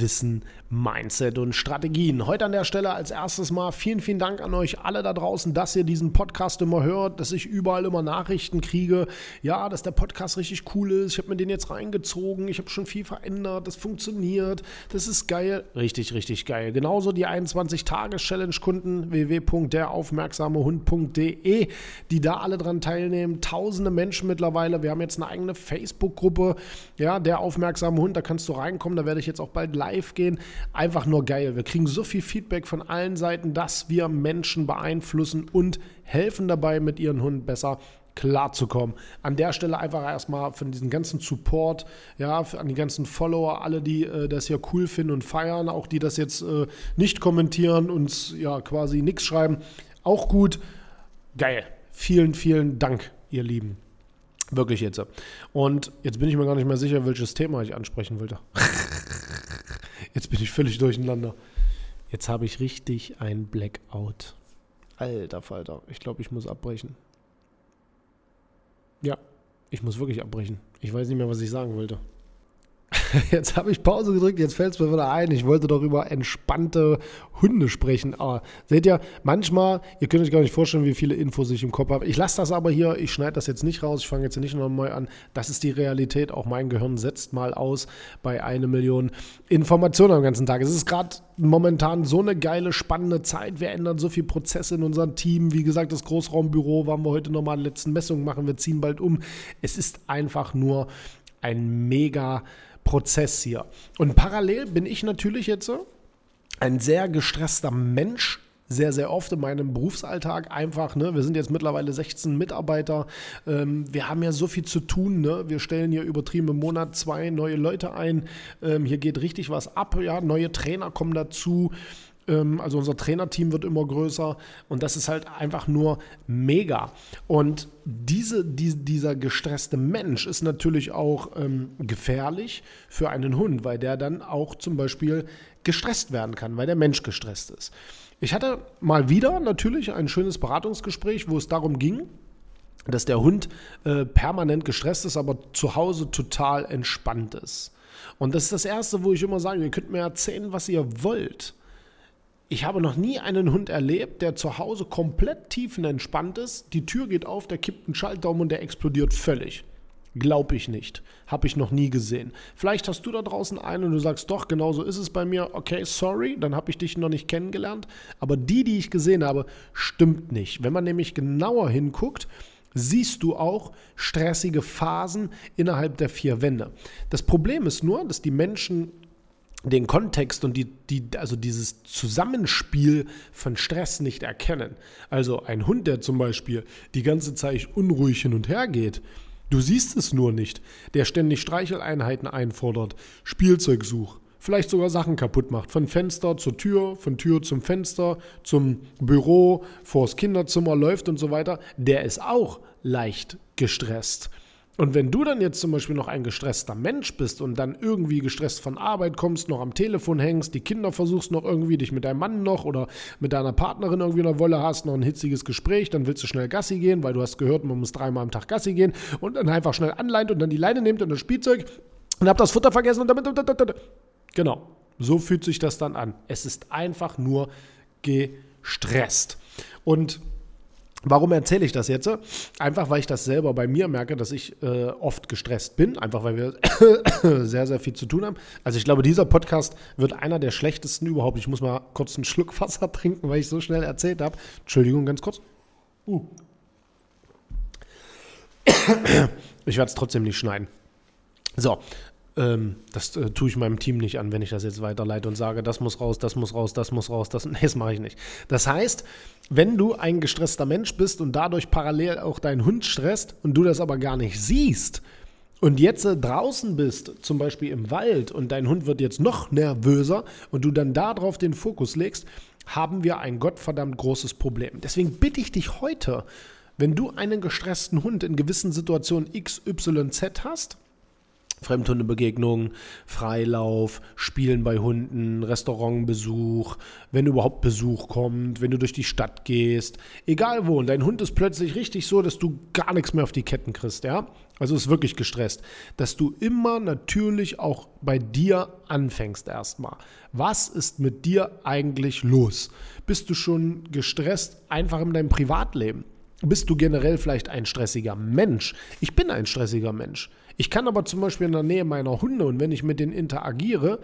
Wissen, Mindset und Strategien. Heute an der Stelle als erstes mal vielen, vielen Dank an euch alle da draußen, dass ihr diesen Podcast immer hört, dass ich überall immer Nachrichten kriege. Ja, dass der Podcast richtig cool ist. Ich habe mir den jetzt reingezogen. Ich habe schon viel verändert. Das funktioniert. Das ist geil. Richtig, richtig geil. Genauso die 21-Tages-Challenge-Kunden www.deraufmerksamehund.de, die da alle dran teilnehmen. Tausende Menschen mittlerweile. Wir haben jetzt eine eigene Facebook-Gruppe. Ja, der aufmerksame Hund. Da kannst du reinkommen. Da werde ich jetzt auch bald live gehen. Einfach nur geil. Wir kriegen so viel Feedback von allen Seiten, dass wir Menschen beeinflussen und helfen dabei, mit ihren Hunden besser klarzukommen. An der Stelle einfach erstmal von diesem ganzen Support, ja, an die ganzen Follower, alle, die äh, das ja cool finden und feiern, auch die das jetzt äh, nicht kommentieren, uns ja quasi nichts schreiben, auch gut. Geil. Vielen, vielen Dank, ihr Lieben. Wirklich jetzt. Und jetzt bin ich mir gar nicht mehr sicher, welches Thema ich ansprechen wollte. Jetzt bin ich völlig durcheinander. Jetzt habe ich richtig ein Blackout. Alter Falter, ich glaube, ich muss abbrechen. Ja, ich muss wirklich abbrechen. Ich weiß nicht mehr, was ich sagen wollte. Jetzt habe ich Pause gedrückt, jetzt fällt es mir wieder ein. Ich wollte doch über entspannte Hunde sprechen. Aber seht ihr, manchmal, ihr könnt euch gar nicht vorstellen, wie viele Infos ich im Kopf habe. Ich lasse das aber hier, ich schneide das jetzt nicht raus, ich fange jetzt nicht nochmal an. Das ist die Realität. Auch mein Gehirn setzt mal aus bei einer Million Informationen am ganzen Tag. Es ist gerade momentan so eine geile, spannende Zeit. Wir ändern so viele Prozesse in unserem Team. Wie gesagt, das Großraumbüro waren wir heute nochmal in letzten Messungen machen. Wir ziehen bald um. Es ist einfach nur ein mega Prozess hier. Und parallel bin ich natürlich jetzt ein sehr gestresster Mensch, sehr, sehr oft in meinem Berufsalltag einfach, ne, wir sind jetzt mittlerweile 16 Mitarbeiter, ähm, wir haben ja so viel zu tun, ne? wir stellen hier übertrieben im Monat zwei neue Leute ein, ähm, hier geht richtig was ab, ja, neue Trainer kommen dazu, also unser Trainerteam wird immer größer und das ist halt einfach nur mega. Und diese, die, dieser gestresste Mensch ist natürlich auch ähm, gefährlich für einen Hund, weil der dann auch zum Beispiel gestresst werden kann, weil der Mensch gestresst ist. Ich hatte mal wieder natürlich ein schönes Beratungsgespräch, wo es darum ging, dass der Hund äh, permanent gestresst ist, aber zu Hause total entspannt ist. Und das ist das Erste, wo ich immer sage, ihr könnt mir erzählen, was ihr wollt. Ich habe noch nie einen Hund erlebt, der zu Hause komplett tiefenentspannt ist. Die Tür geht auf, der kippt einen Schalter um und der explodiert völlig. Glaube ich nicht. Habe ich noch nie gesehen. Vielleicht hast du da draußen einen und du sagst, doch, genau so ist es bei mir. Okay, sorry, dann habe ich dich noch nicht kennengelernt. Aber die, die ich gesehen habe, stimmt nicht. Wenn man nämlich genauer hinguckt, siehst du auch stressige Phasen innerhalb der vier Wände. Das Problem ist nur, dass die Menschen den Kontext und die, die, also dieses Zusammenspiel von Stress nicht erkennen. Also ein Hund, der zum Beispiel die ganze Zeit unruhig hin und her geht, du siehst es nur nicht, der ständig Streicheleinheiten einfordert, Spielzeug sucht, vielleicht sogar Sachen kaputt macht, von Fenster zur Tür, von Tür zum Fenster, zum Büro, vors Kinderzimmer läuft und so weiter, der ist auch leicht gestresst. Und wenn du dann jetzt zum Beispiel noch ein gestresster Mensch bist und dann irgendwie gestresst von Arbeit kommst, noch am Telefon hängst, die Kinder versuchst noch irgendwie, dich mit deinem Mann noch oder mit deiner Partnerin irgendwie in der Wolle hast, noch ein hitziges Gespräch, dann willst du schnell Gassi gehen, weil du hast gehört, man muss dreimal am Tag Gassi gehen und dann einfach schnell anleint und dann die Leine nimmt und das Spielzeug und habt das Futter vergessen und damit. Genau, so fühlt sich das dann an. Es ist einfach nur gestresst. Und Warum erzähle ich das jetzt? Einfach, weil ich das selber bei mir merke, dass ich äh, oft gestresst bin, einfach weil wir sehr, sehr viel zu tun haben. Also ich glaube, dieser Podcast wird einer der schlechtesten überhaupt. Ich muss mal kurz einen Schluck Wasser trinken, weil ich so schnell erzählt habe. Entschuldigung, ganz kurz. Uh. Ich werde es trotzdem nicht schneiden. So, ähm, das äh, tue ich meinem Team nicht an, wenn ich das jetzt weiterleite und sage, das muss raus, das muss raus, das muss raus, das, nee, das mache ich nicht. Das heißt, wenn du ein gestresster Mensch bist und dadurch parallel auch deinen Hund stresst und du das aber gar nicht siehst und jetzt äh, draußen bist, zum Beispiel im Wald und dein Hund wird jetzt noch nervöser und du dann darauf den Fokus legst, haben wir ein gottverdammt großes Problem. Deswegen bitte ich dich heute, wenn du einen gestressten Hund in gewissen Situationen XYZ hast, Fremdhundebegegnungen, Freilauf, Spielen bei Hunden, Restaurantbesuch, wenn überhaupt Besuch kommt, wenn du durch die Stadt gehst, egal wo. Und dein Hund ist plötzlich richtig so, dass du gar nichts mehr auf die Ketten kriegst, ja? Also ist wirklich gestresst. Dass du immer natürlich auch bei dir anfängst erstmal. Was ist mit dir eigentlich los? Bist du schon gestresst einfach in deinem Privatleben? Bist du generell vielleicht ein stressiger Mensch? Ich bin ein stressiger Mensch. Ich kann aber zum Beispiel in der Nähe meiner Hunde und wenn ich mit denen interagiere,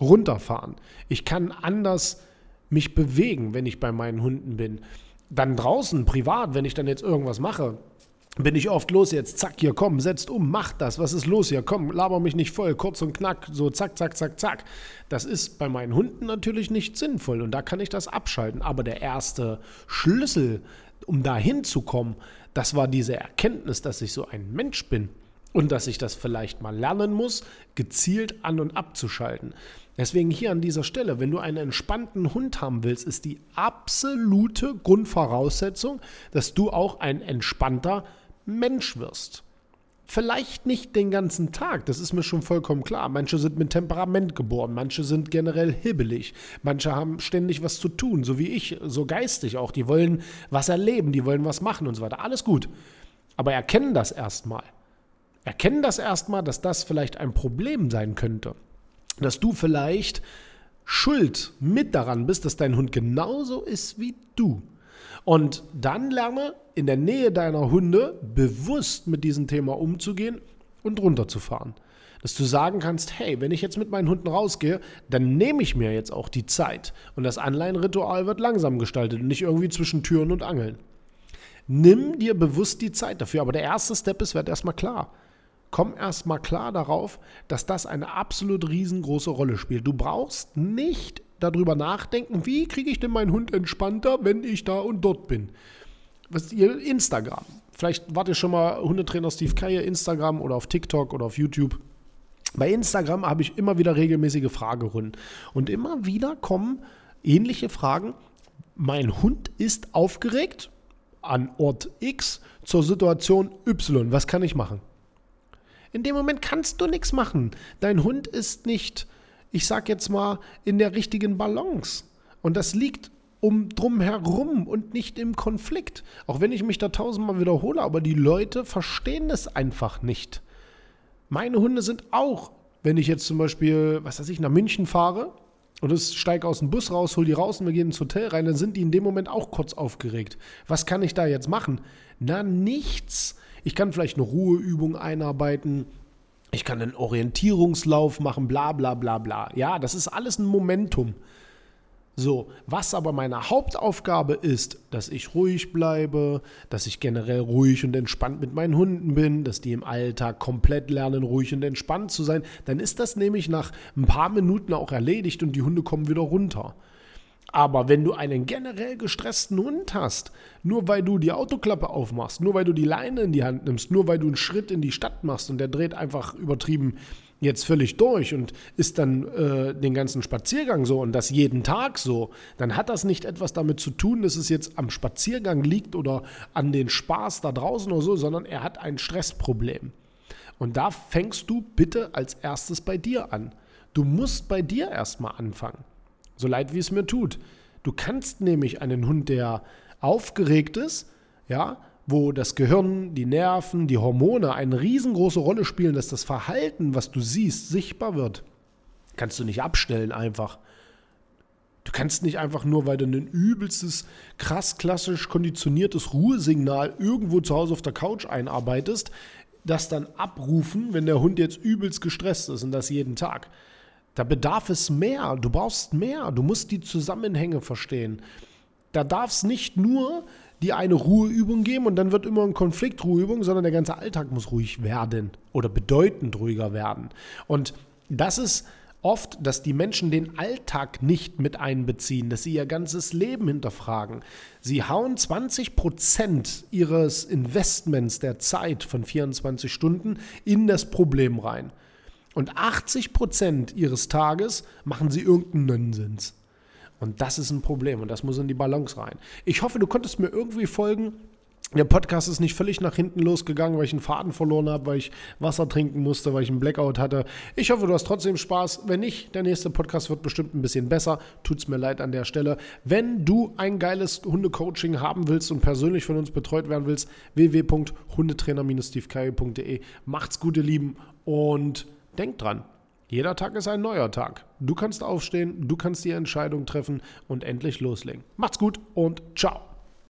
runterfahren. Ich kann anders mich bewegen, wenn ich bei meinen Hunden bin. Dann draußen, privat, wenn ich dann jetzt irgendwas mache, bin ich oft los jetzt, zack, hier, komm, setzt um, mach das, was ist los hier, komm, laber mich nicht voll, kurz und knack, so zack, zack, zack, zack. Das ist bei meinen Hunden natürlich nicht sinnvoll und da kann ich das abschalten. Aber der erste Schlüssel, um da hinzukommen, das war diese Erkenntnis, dass ich so ein Mensch bin und dass ich das vielleicht mal lernen muss, gezielt an und abzuschalten. Deswegen hier an dieser Stelle, wenn du einen entspannten Hund haben willst, ist die absolute Grundvoraussetzung, dass du auch ein entspannter Mensch wirst. Vielleicht nicht den ganzen Tag, das ist mir schon vollkommen klar. Manche sind mit Temperament geboren, manche sind generell hibbelig, manche haben ständig was zu tun, so wie ich, so geistig auch. Die wollen was erleben, die wollen was machen und so weiter. Alles gut. Aber erkennen das erstmal. Erkennen das erstmal, dass das vielleicht ein Problem sein könnte. Dass du vielleicht schuld mit daran bist, dass dein Hund genauso ist wie du. Und dann lerne in der Nähe deiner Hunde bewusst mit diesem Thema umzugehen und runterzufahren. Dass du sagen kannst, hey, wenn ich jetzt mit meinen Hunden rausgehe, dann nehme ich mir jetzt auch die Zeit. Und das Anleihenritual wird langsam gestaltet und nicht irgendwie zwischen Türen und Angeln. Nimm dir bewusst die Zeit dafür. Aber der erste Step ist, wird erstmal klar. Komm erstmal klar darauf, dass das eine absolut riesengroße Rolle spielt. Du brauchst nicht darüber nachdenken, wie kriege ich denn meinen Hund entspannter, wenn ich da und dort bin. Was Instagram. Vielleicht wart ihr schon mal Hundetrainer Steve Keier Instagram oder auf TikTok oder auf YouTube. Bei Instagram habe ich immer wieder regelmäßige Fragerunden und immer wieder kommen ähnliche Fragen. Mein Hund ist aufgeregt an Ort X zur Situation Y. Was kann ich machen? In dem Moment kannst du nichts machen. Dein Hund ist nicht ich sag jetzt mal, in der richtigen Balance. Und das liegt um drum herum und nicht im Konflikt. Auch wenn ich mich da tausendmal wiederhole, aber die Leute verstehen es einfach nicht. Meine Hunde sind auch, wenn ich jetzt zum Beispiel, was weiß ich, nach München fahre und ich steige aus dem Bus raus, hol die raus und wir gehen ins Hotel rein, dann sind die in dem Moment auch kurz aufgeregt. Was kann ich da jetzt machen? Na, nichts. Ich kann vielleicht eine Ruheübung einarbeiten ich kann einen Orientierungslauf machen, bla bla bla bla. Ja, das ist alles ein Momentum. So, was aber meine Hauptaufgabe ist, dass ich ruhig bleibe, dass ich generell ruhig und entspannt mit meinen Hunden bin, dass die im Alltag komplett lernen, ruhig und entspannt zu sein, dann ist das nämlich nach ein paar Minuten auch erledigt und die Hunde kommen wieder runter. Aber wenn du einen generell gestressten Hund hast, nur weil du die Autoklappe aufmachst, nur weil du die Leine in die Hand nimmst, nur weil du einen Schritt in die Stadt machst und der dreht einfach übertrieben jetzt völlig durch und ist dann äh, den ganzen Spaziergang so und das jeden Tag so, dann hat das nicht etwas damit zu tun, dass es jetzt am Spaziergang liegt oder an den Spaß da draußen oder so, sondern er hat ein Stressproblem. Und da fängst du bitte als erstes bei dir an. Du musst bei dir erstmal anfangen. So leid wie es mir tut. Du kannst nämlich einen Hund, der aufgeregt ist, ja, wo das Gehirn, die Nerven, die Hormone eine riesengroße Rolle spielen, dass das Verhalten, was du siehst, sichtbar wird, kannst du nicht abstellen einfach. Du kannst nicht einfach nur, weil du ein übelstes, krass klassisch konditioniertes Ruhesignal irgendwo zu Hause auf der Couch einarbeitest, das dann abrufen, wenn der Hund jetzt übelst gestresst ist und das jeden Tag. Da bedarf es mehr. Du brauchst mehr. Du musst die Zusammenhänge verstehen. Da darf es nicht nur die eine Ruheübung geben und dann wird immer ein Konflikt Ruheübung, sondern der ganze Alltag muss ruhig werden oder bedeutend ruhiger werden. Und das ist oft, dass die Menschen den Alltag nicht mit einbeziehen, dass sie ihr ganzes Leben hinterfragen. Sie hauen 20 Prozent ihres Investments der Zeit von 24 Stunden in das Problem rein. Und 80 Prozent ihres Tages machen sie irgendeinen Nonsens. Und das ist ein Problem und das muss in die Balance rein. Ich hoffe, du konntest mir irgendwie folgen. Der Podcast ist nicht völlig nach hinten losgegangen, weil ich einen Faden verloren habe, weil ich Wasser trinken musste, weil ich einen Blackout hatte. Ich hoffe, du hast trotzdem Spaß. Wenn nicht, der nächste Podcast wird bestimmt ein bisschen besser. Tut's mir leid an der Stelle. Wenn du ein geiles Hundecoaching haben willst und persönlich von uns betreut werden willst, www.hundetrainer-stevekei.de. Macht's gut, ihr Lieben, und denk dran. Jeder Tag ist ein neuer Tag. Du kannst aufstehen, du kannst die Entscheidung treffen und endlich loslegen. Macht's gut und ciao.